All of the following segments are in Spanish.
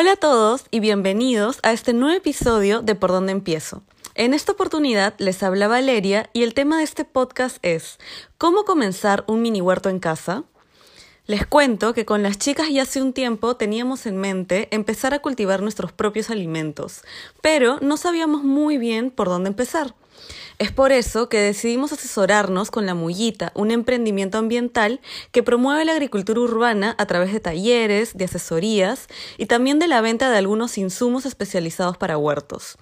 Hola a todos y bienvenidos a este nuevo episodio de Por dónde empiezo. En esta oportunidad les habla Valeria y el tema de este podcast es ¿Cómo comenzar un mini huerto en casa? Les cuento que con las chicas ya hace un tiempo teníamos en mente empezar a cultivar nuestros propios alimentos, pero no sabíamos muy bien por dónde empezar. Es por eso que decidimos asesorarnos con La Mullita, un emprendimiento ambiental que promueve la agricultura urbana a través de talleres, de asesorías y también de la venta de algunos insumos especializados para huertos.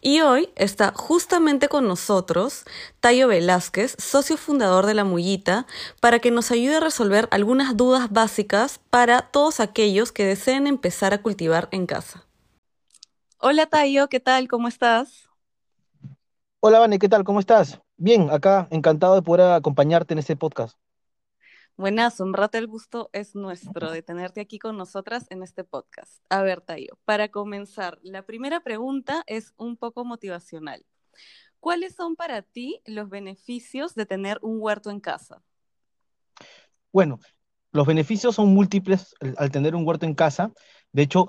Y hoy está justamente con nosotros Tayo Velázquez, socio fundador de La Mullita, para que nos ayude a resolver algunas dudas básicas para todos aquellos que deseen empezar a cultivar en casa. Hola Tayo, ¿qué tal? ¿Cómo estás? Hola, Vane, ¿qué tal? ¿Cómo estás? Bien, acá, encantado de poder acompañarte en este podcast. Buenas, un rato el gusto es nuestro de tenerte aquí con nosotras en este podcast. A ver, Tayo, para comenzar, la primera pregunta es un poco motivacional. ¿Cuáles son para ti los beneficios de tener un huerto en casa? Bueno, los beneficios son múltiples al tener un huerto en casa. De hecho,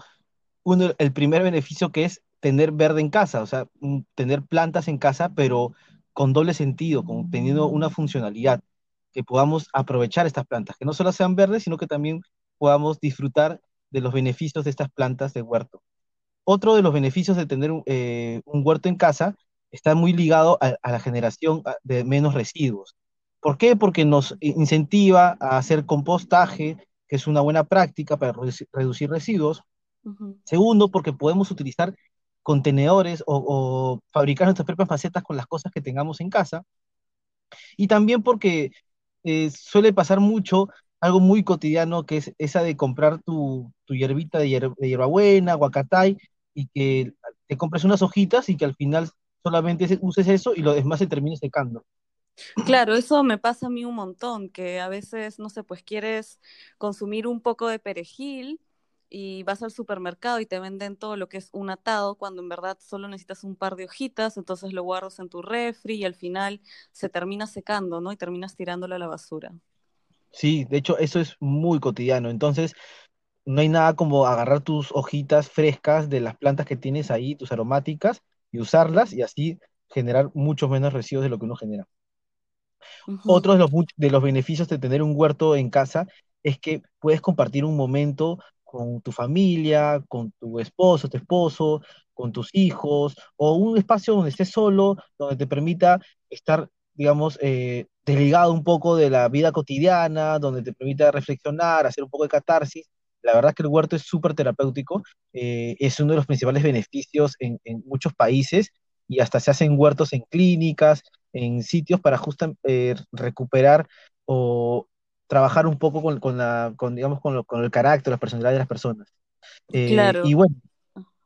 uno, el primer beneficio que es tener verde en casa, o sea, tener plantas en casa, pero con doble sentido, con, teniendo una funcionalidad, que podamos aprovechar estas plantas, que no solo sean verdes, sino que también podamos disfrutar de los beneficios de estas plantas de huerto. Otro de los beneficios de tener un eh, huerto en casa está muy ligado a, la generación de menos residuos. ¿Por qué? Porque nos incentiva a hacer compostaje, que es una buena práctica para reducir residuos. Segundo, porque podemos utilizar contenedores o, fabricar nuestras propias macetas con las cosas que tengamos en casa. Y también porque eh, suele pasar mucho algo muy cotidiano que es esa de comprar tu, tu hierbita de, hierbabuena, guacatay, y que te compres unas hojitas y que al final solamente uses eso y lo demás se termine secando. Claro, eso me pasa a mí un montón, que a veces, no sé, pues quieres consumir un poco de perejil y vas al supermercado y te venden todo lo que es un atado, cuando en verdad solo necesitas un par de hojitas, entonces lo guardas en tu refri y al final se termina secando, ¿no? Y terminas tirándolo a la basura. Sí, de hecho eso es muy cotidiano, entonces no hay nada como agarrar tus hojitas frescas de las plantas que tienes ahí, tus aromáticas, y usarlas y así generar muchos menos residuos de lo que uno genera. Otro de los, de los beneficios de tener un huerto en casa es que puedes compartir un momento con tu familia, con tu esposo, tu esposo, con tus hijos, o un espacio donde estés solo, donde te permita estar, digamos, eh, desligado un poco de la vida cotidiana, donde te permita reflexionar, hacer un poco de catarsis. La verdad es que el huerto es súper terapéutico, eh, es uno de los principales beneficios en, muchos países y hasta se hacen huertos en clínicas, en sitios para justo eh, recuperar o trabajar un poco con, con la, con, digamos, con, con, el carácter, la personalidad de las personas. Eh, claro. Y bueno,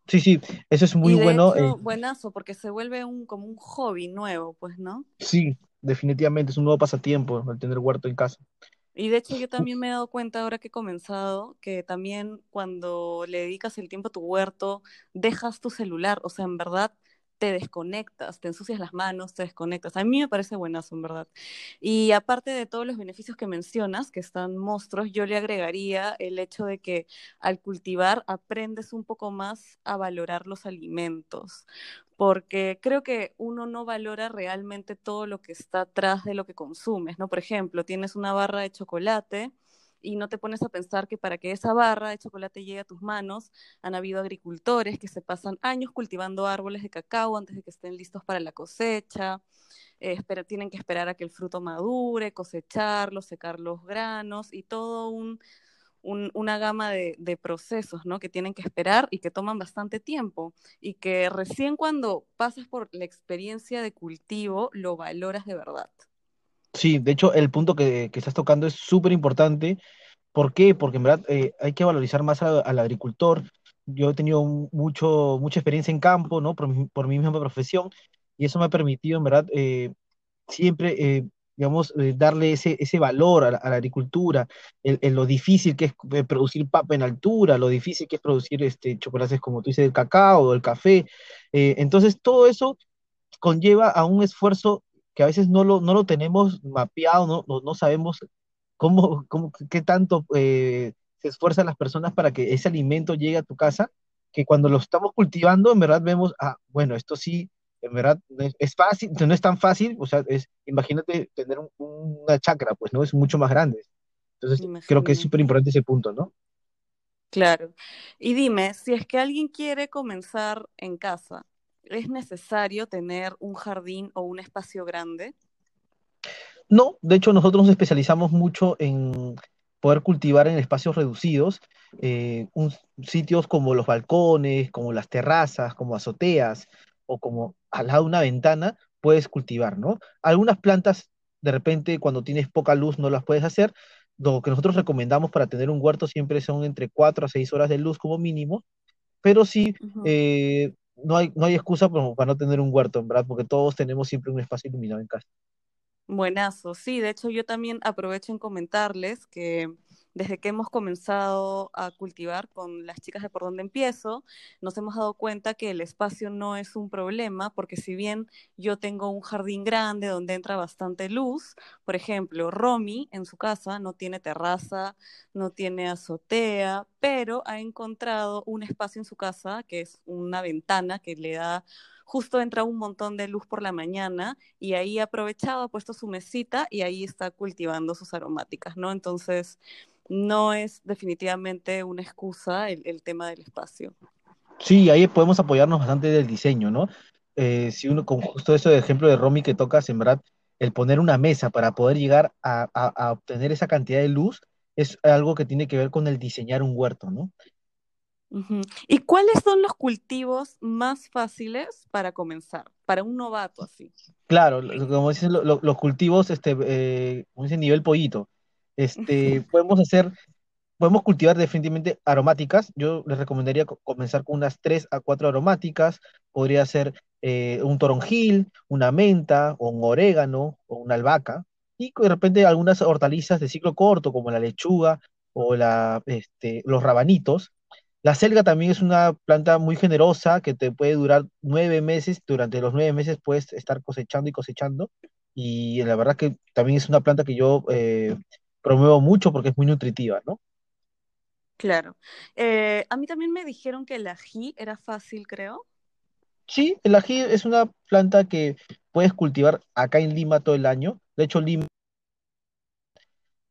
sí, sí, eso es muy bueno. Hecho, eh, buenazo, porque se vuelve un, como un hobby nuevo, pues, ¿no? Sí, definitivamente, es un nuevo pasatiempo el tener huerto en casa. Y de hecho yo también me he dado cuenta ahora que he comenzado que también cuando le dedicas el tiempo a tu huerto, dejas tu celular, o sea, en verdad te desconectas, te ensucias las manos, te desconectas. A mí me parece buenazo, en verdad. Y aparte de todos los beneficios que mencionas, que están monstruos, yo le agregaría el hecho de que al cultivar aprendes un poco más a valorar los alimentos, porque creo que uno no valora realmente todo lo que está atrás de lo que consumes, ¿no? Por ejemplo, tienes una barra de chocolate y no te pones a pensar que para que esa barra de chocolate llegue a tus manos, han habido agricultores que se pasan años cultivando árboles de cacao antes de que estén listos para la cosecha, eh, tienen que esperar a que el fruto madure, cosecharlo, secar los granos y todo un, una gama de, de, procesos ¿no? que tienen que esperar y que toman bastante tiempo y que recién cuando pasas por la experiencia de cultivo lo valoras de verdad. Sí, de hecho, el punto que, estás tocando es súper importante. ¿Por qué? Porque en verdad eh, hay que valorizar más al agricultor. Yo he tenido mucho, mucha experiencia en campo, ¿no? Por mi, misma profesión, y eso me ha permitido, en verdad, eh, siempre, eh, digamos, darle ese, ese valor a la, agricultura, en lo difícil que es producir papa en altura, lo difícil que es producir este, chocolates, como tú dices, el cacao, el café. entonces, todo eso conlleva a un esfuerzo que a veces no lo, no lo tenemos mapeado, no, no, no sabemos cómo, cómo, qué tanto eh, se esfuerzan las personas para que ese alimento llegue a tu casa que cuando lo estamos cultivando, en verdad vemos, ah, bueno, esto sí, en verdad es, fácil, no es tan fácil, o sea, es, imagínate tener una chacra, pues, ¿no? Es mucho más grande. Entonces, creo que es súper importante ese punto, ¿no? Claro. Y dime, si es que alguien quiere comenzar en casa, ¿es necesario tener un jardín o un espacio grande? No, de hecho nosotros nos especializamos mucho en poder cultivar en espacios reducidos, eh, sitios como los balcones, como las terrazas, como azoteas o como al lado de una ventana, puedes cultivar, ¿no? Algunas plantas, de repente, cuando tienes poca luz, no las puedes hacer. Lo que nosotros recomendamos para tener un huerto siempre son entre 4 a 6 horas de luz como mínimo, pero sí, eh, no, hay, no hay excusa para no tener un huerto, en verdad, porque todos tenemos siempre un espacio iluminado en casa. Buenazo, sí, de hecho yo también aprovecho en comentarles que desde que hemos comenzado a cultivar con las chicas de por donde empiezo, nos hemos dado cuenta que el espacio no es un problema, porque si bien yo tengo un jardín grande donde entra bastante luz, por ejemplo, Romy en su casa no tiene terraza, no tiene azotea, pero ha encontrado un espacio en su casa que es una ventana que le da justo entra un montón de luz por la mañana y ahí ha aprovechado, ha puesto su mesita y ahí está cultivando sus aromáticas, ¿no? Entonces, no es definitivamente una excusa el, tema del espacio. Sí, ahí podemos apoyarnos bastante del diseño, ¿no? Eh, si uno, con justo eso de ejemplo de Romy que toca sembrar, el poner una mesa para poder llegar a, a, obtener esa cantidad de luz es algo que tiene que ver con el diseñar un huerto, ¿no? ¿Y cuáles son los cultivos más fáciles para comenzar, para un novato así? Claro, como dicen los cultivos, este, eh, como dicen, nivel pollito. Este, podemos hacer, podemos cultivar definitivamente aromáticas. Yo les recomendaría comenzar con unas 3 a 4 aromáticas. Podría ser eh, un toronjil, una menta, o un orégano, o una albahaca. Y de repente algunas hortalizas de ciclo corto, como la lechuga o la, este, los rabanitos la selga también es una planta muy generosa que te puede durar nueve meses. Durante los nueve meses puedes estar cosechando y cosechando. Y la verdad que también es una planta que yo eh, promuevo mucho porque es muy nutritiva, ¿no? Claro. Eh, a mí también me dijeron que el ají era fácil, creo. Sí, el ají es una planta que puedes cultivar acá en Lima todo el año. De hecho, Lima,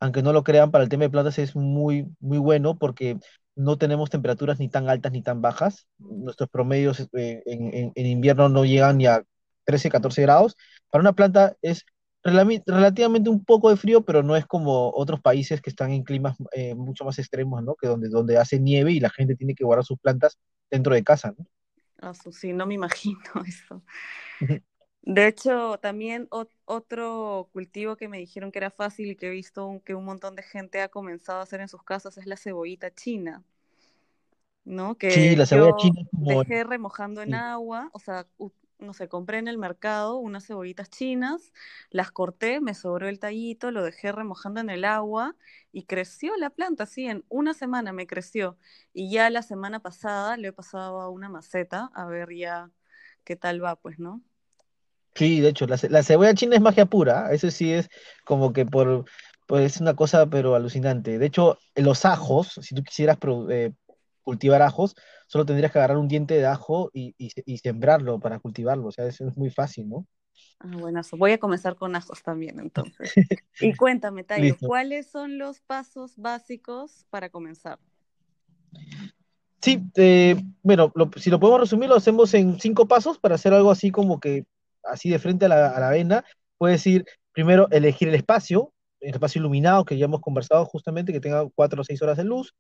aunque no lo crean, para el tema de plantas es muy, muy bueno porque no tenemos temperaturas ni tan altas ni tan bajas. Nuestros promedios eh, en, invierno no llegan ni a 13, 14 grados. Para una planta es relativamente un poco de frío, pero no es como otros países que están en climas eh, mucho más extremos, ¿no? Que donde, donde hace nieve y la gente tiene que guardar sus plantas dentro de casa, ¿no? Ah, sí, no me imagino eso. De hecho, también otro cultivo que me dijeron que era fácil y que he visto que un montón de gente ha comenzado a hacer en sus casas es la cebollita china, ¿no? Que sí, la cebolla china dejé remojando en agua, o sea, no sé, compré en el mercado unas cebollitas chinas, las corté, me sobró el tallito, lo dejé remojando en el agua y creció la planta, sí, en una semana me creció. Y ya la semana pasada le he pasado a una maceta a ver ya qué tal va, pues, ¿no? Sí, de hecho, la, cebolla china es magia pura, eso sí es como que por, pues es una cosa pero alucinante. De hecho, los ajos, si tú quisieras eh, cultivar ajos, solo tendrías que agarrar un diente de ajo y, sembrarlo para cultivarlo, o sea, eso es muy fácil, ¿no? Ah, bueno, voy a comenzar con ajos también entonces. y cuéntame, Tayo, ¿cuáles son los pasos básicos para comenzar? Sí, eh, bueno, si lo podemos resumir, lo hacemos en cinco pasos para hacer algo así como que así de frente a la, a la vena, puedes ir primero elegir el espacio, el espacio iluminado que ya hemos conversado justamente, que tenga cuatro o seis horas de luz.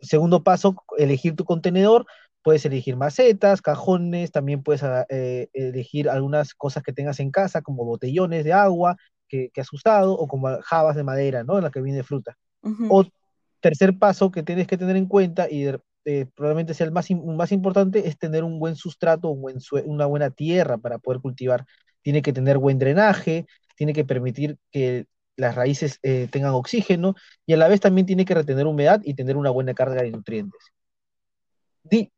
Segundo paso, elegir tu contenedor. Puedes elegir macetas, cajones, también puedes ah, eh, elegir algunas cosas que tengas en casa, como botellones de agua que, has usado, o como jabas de madera, ¿no? En la que viene fruta. O tercer paso que tienes que tener en cuenta, y eh, probablemente sea el más, más importante, es tener un buen sustrato, un buen una buena tierra para poder cultivar. Tiene que tener buen drenaje, tiene que permitir que las raíces eh, tengan oxígeno y a la vez también tiene que retener humedad y tener una buena carga de nutrientes.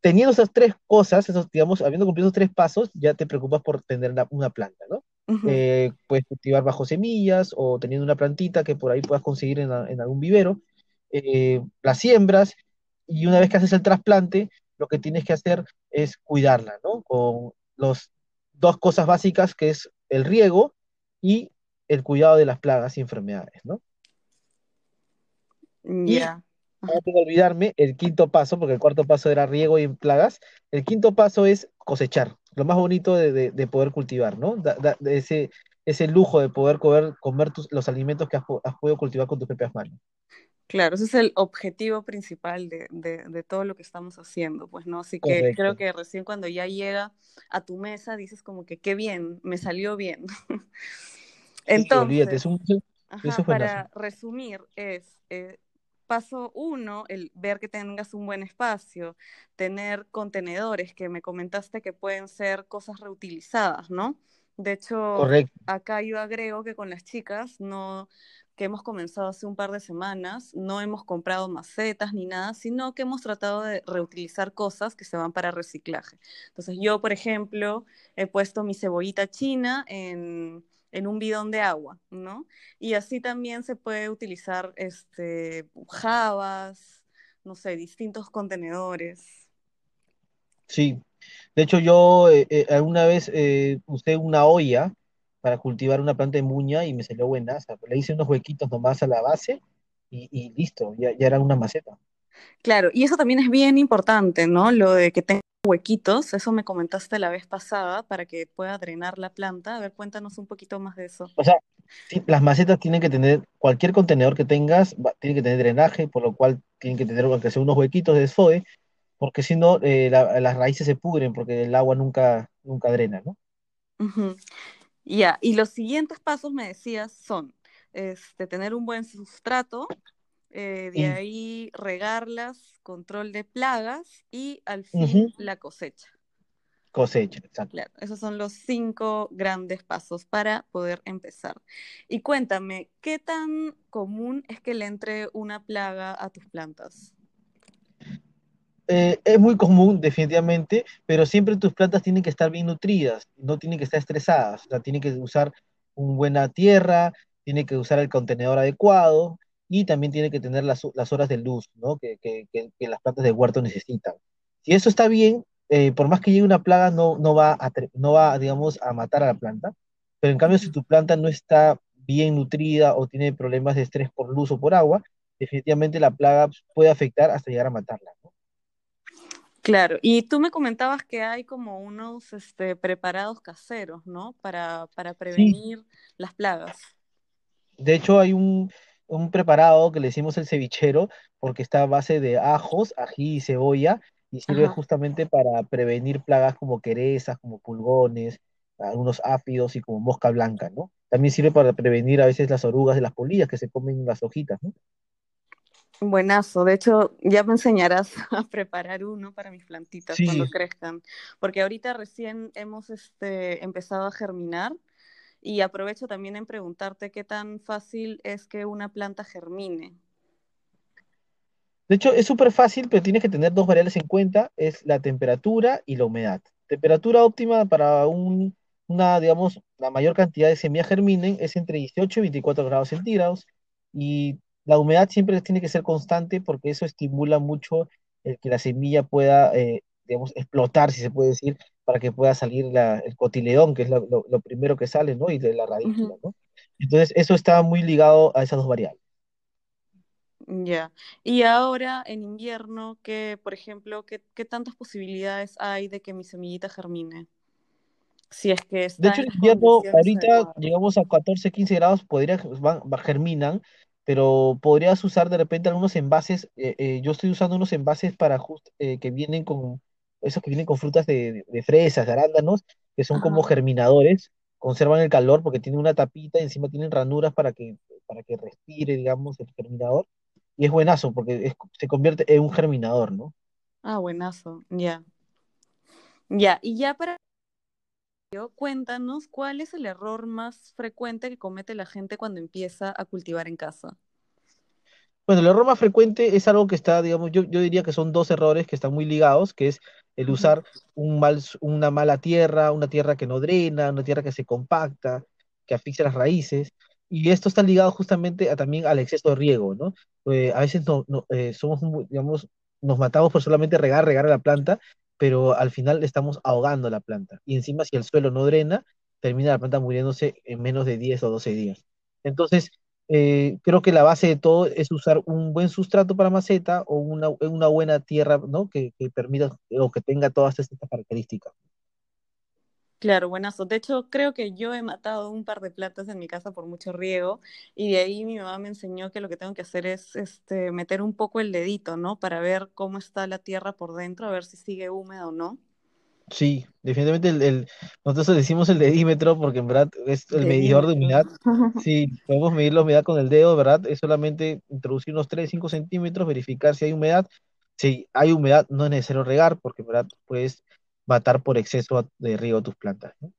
teniendo esas tres cosas, esos, digamos, habiendo cumplido esos tres pasos, ya te preocupas por tener una, planta, ¿no? Eh, puedes cultivar bajo semillas o teniendo una plantita que por ahí puedas conseguir en, algún vivero, las siembras y una vez que haces el trasplante, lo que tienes que hacer es cuidarla, ¿no? Con los dos cosas básicas que es el riego y el cuidado de las plagas y enfermedades, ¿no? Y Ya. no tengo que olvidarme el quinto paso, porque el cuarto paso era riego y plagas. El quinto paso es cosechar, lo más bonito de, de- de poder cultivar, ¿no? Da- da- de ese, ese lujo de poder comer, comer tus- los alimentos que has, po- has podido cultivar con tus propias manos. Claro, ese es el objetivo principal de, todo lo que estamos haciendo, pues, ¿no? Así que creo que recién cuando ya llega a tu mesa dices como que qué bien, me salió bien. Entonces, eso ajá, es buenazo. para resumir, es eh, paso uno, el ver que tengas un buen espacio, tener contenedores que me comentaste que pueden ser cosas reutilizadas, ¿no? De hecho, Correcto. acá yo agrego que con las chicas no, que hemos comenzado hace un par de semanas, no hemos comprado macetas ni nada, sino que hemos tratado de reutilizar cosas que se van para reciclaje. Entonces, yo, por ejemplo, he puesto mi cebollita china en, en un bidón de agua, ¿no? Y así también se puede utilizar este, jabas, no sé, distintos contenedores. Sí. De hecho, yo eh, eh, alguna vez eh, usé una olla para cultivar una planta de muña y me salió buenaza. Le hice unos huequitos nomás a la base y, y listo, ya, ya era una maceta. Claro, y eso también es bien importante, ¿no? Lo de que tenga huequitos, eso me comentaste la vez pasada, para que pueda drenar la planta. A ver, cuéntanos un poquito más de eso. O sea, sí, las macetas tienen que tener, cualquier contenedor que tengas, va- tiene que tener drenaje, por lo cual tienen que tener aunque sea unos huequitos de desfogue, porque si no, eh, la- las raíces se pudren porque el agua nunca, nunca drena, ¿no? Ya, y los siguientes pasos me decías son este, tener un buen sustrato, eh, de ahí regarlas, control de plagas y al fin la cosecha. Cosecha, exacto. Claro, esos son los cinco grandes pasos para poder empezar. Y cuéntame, ¿qué tan común es que le entre una plaga a tus plantas? Eh, es muy común, definitivamente, pero siempre tus plantas tienen que estar bien nutridas, no tienen que estar estresadas, o sea, tienen que usar una buena tierra, tienen que usar el contenedor adecuado y también tienen que tener las, las horas de luz, ¿no? que, que- que- que las plantas de huerto necesitan. Si eso está bien, eh, por más que llegue una plaga, no, no va a, no va, digamos, a matar a la planta, pero en cambio, si tu planta no está bien nutrida o tiene problemas de estrés por luz o por agua, definitivamente la plaga puede afectar hasta llegar a matarla. ¿no? Claro, y tú me comentabas que hay como unos este, preparados caseros, ¿no? Para, para Sí, prevenir las plagas. De hecho, hay un, un preparado que le decimos el cevichero, porque está a base de ajos, ají y cebolla, y sirve Ajá. justamente para prevenir plagas como querezas, como pulgones, algunos áfidos y como mosca blanca, ¿no? También sirve para prevenir a veces las orugas de las polillas que se comen las hojitas, ¿no? Buenazo. De hecho, ya me enseñarás a preparar uno para mis plantitas cuando crezcan, porque ahorita recién hemos este, empezado a germinar y aprovecho también en preguntarte qué tan fácil es que una planta germine. De hecho, es súper fácil, pero tienes que tener dos variables en cuenta, es la temperatura y la humedad. Temperatura óptima para un- una, digamos, la mayor cantidad de semillas germinen es entre 18 y 24 grados centígrados y la humedad siempre tiene que ser constante porque eso estimula mucho el que la semilla pueda, eh, digamos, explotar, si se puede decir, para que pueda salir la- el cotiledón, que es lo, lo- lo primero que sale, ¿no? Y de la radícula. ¿no? Entonces, eso está muy ligado a esas dos variables. Ya. Y ahora en invierno, ¿qué, por ejemplo, qué, qué tantas posibilidades hay de que mi semillita germine? Si es que De está hecho, en invierno, ahorita llegamos a 14, 15 grados, podría, van, va- germinan, pero podrías usar de repente algunos envases. eh, eh, yo estoy usando unos envases para just, eh, que vienen con, esos que vienen con frutas de, de- fresas, de arándanos, que son como germinadores, conservan el calor porque tienen una tapita y encima tienen ranuras para que, para que respire, digamos, el germinador. Y es buenazo porque es- se convierte en un germinador, ¿no? Ah, buenazo. Ya. Ya. Y ya para cuéntanos cuál es el error más frecuente que comete la gente cuando empieza a cultivar en casa. Bueno, el error más frecuente es algo que está, digamos, yo, yo diría que son dos errores que están muy ligados, que es el usar un mal, s- una mala tierra, una tierra que no drena, una tierra que se compacta, que asfixia las raíces, y esto está ligado justamente a, también al exceso de riego, ¿no? Eh, a veces no, no, eh, somos, digamos, nos matamos por solamente regar, regar a la planta, pero al final estamos ahogando la planta. Y encima, si el suelo no drena, termina la planta muriéndose en menos de 10 o 12 días. Entonces, eh, creo que la base de todo es usar un buen sustrato para maceta o una, una buena tierra, ¿no? Que, que permita o que tenga todas estas características. Claro, buenazo. De hecho, creo que yo he matado un par de plantas en mi casa por mucho riego y de ahí mi mamá me enseñó que lo que tengo que hacer es este, meter un poco el dedito, ¿no? Para ver cómo está la tierra por dentro, a ver si sigue húmeda o no. Sí, definitivamente el, el- nosotros decimos el dedímetro porque en verdad es el medidor de humedad. Sí, podemos medir la humedad con el dedo, ¿verdad? Es solamente introducir unos 3 5 centímetros, verificar si hay humedad. Si hay humedad, no es necesario regar porque en verdad puedes matar por exceso de riego tus plantas, ¿no?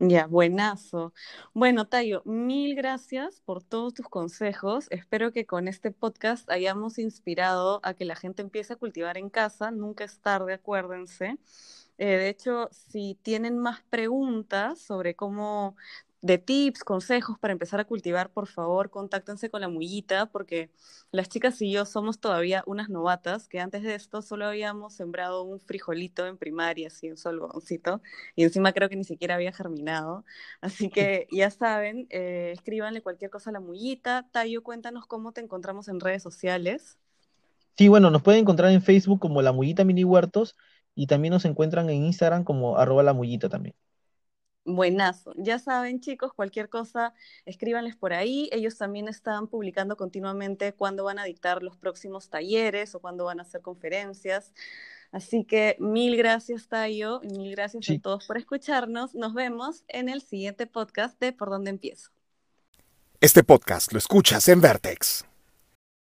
Ya, buenazo. Bueno, Tayo, mil gracias por todos tus consejos. Espero que con este podcast hayamos inspirado a que la gente empiece a cultivar en casa. Nunca es tarde, acuérdense. Eh, de hecho, si tienen más preguntas sobre cómo, de tips, consejos para empezar a cultivar, por favor, contáctense con la Mullita, porque las chicas y yo somos todavía unas novatas, que antes de esto solo habíamos sembrado un frijolito en primaria, así un solo algodoncito, y encima creo que ni siquiera había germinado. Así que ya saben, eh, escríbanle cualquier cosa a la Mullita. Tayo, cuéntanos cómo te encontramos en redes sociales. Sí, bueno, nos pueden encontrar en Facebook como La Mullita Mini Huertos y también nos encuentran en Instagram como arroba la mullita también. Buenazo. Ya saben, chicos, cualquier cosa, escríbanles por ahí. Ellos también están publicando continuamente cuándo van a dictar los próximos talleres o cuándo van a hacer conferencias. Así que mil gracias, Tayo, y mil gracias a todos por escucharnos. Nos vemos en el siguiente podcast de Por dónde empiezo. Este podcast lo escuchas en Vertex.